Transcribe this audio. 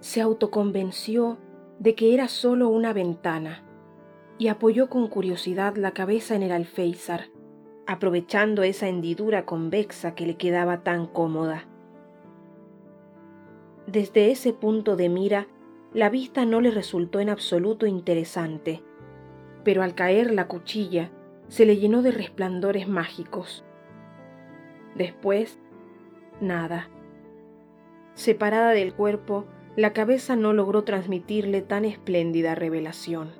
se autoconvenció de que era solo una ventana y apoyó con curiosidad la cabeza en el alféizar, aprovechando esa hendidura convexa que le quedaba tan cómoda. Desde ese punto de mira, la vista no le resultó en absoluto interesante, pero al caer la cuchilla se le llenó de resplandores mágicos. Después, nada. Separada del cuerpo, la cabeza no logró transmitirle tan espléndida revelación.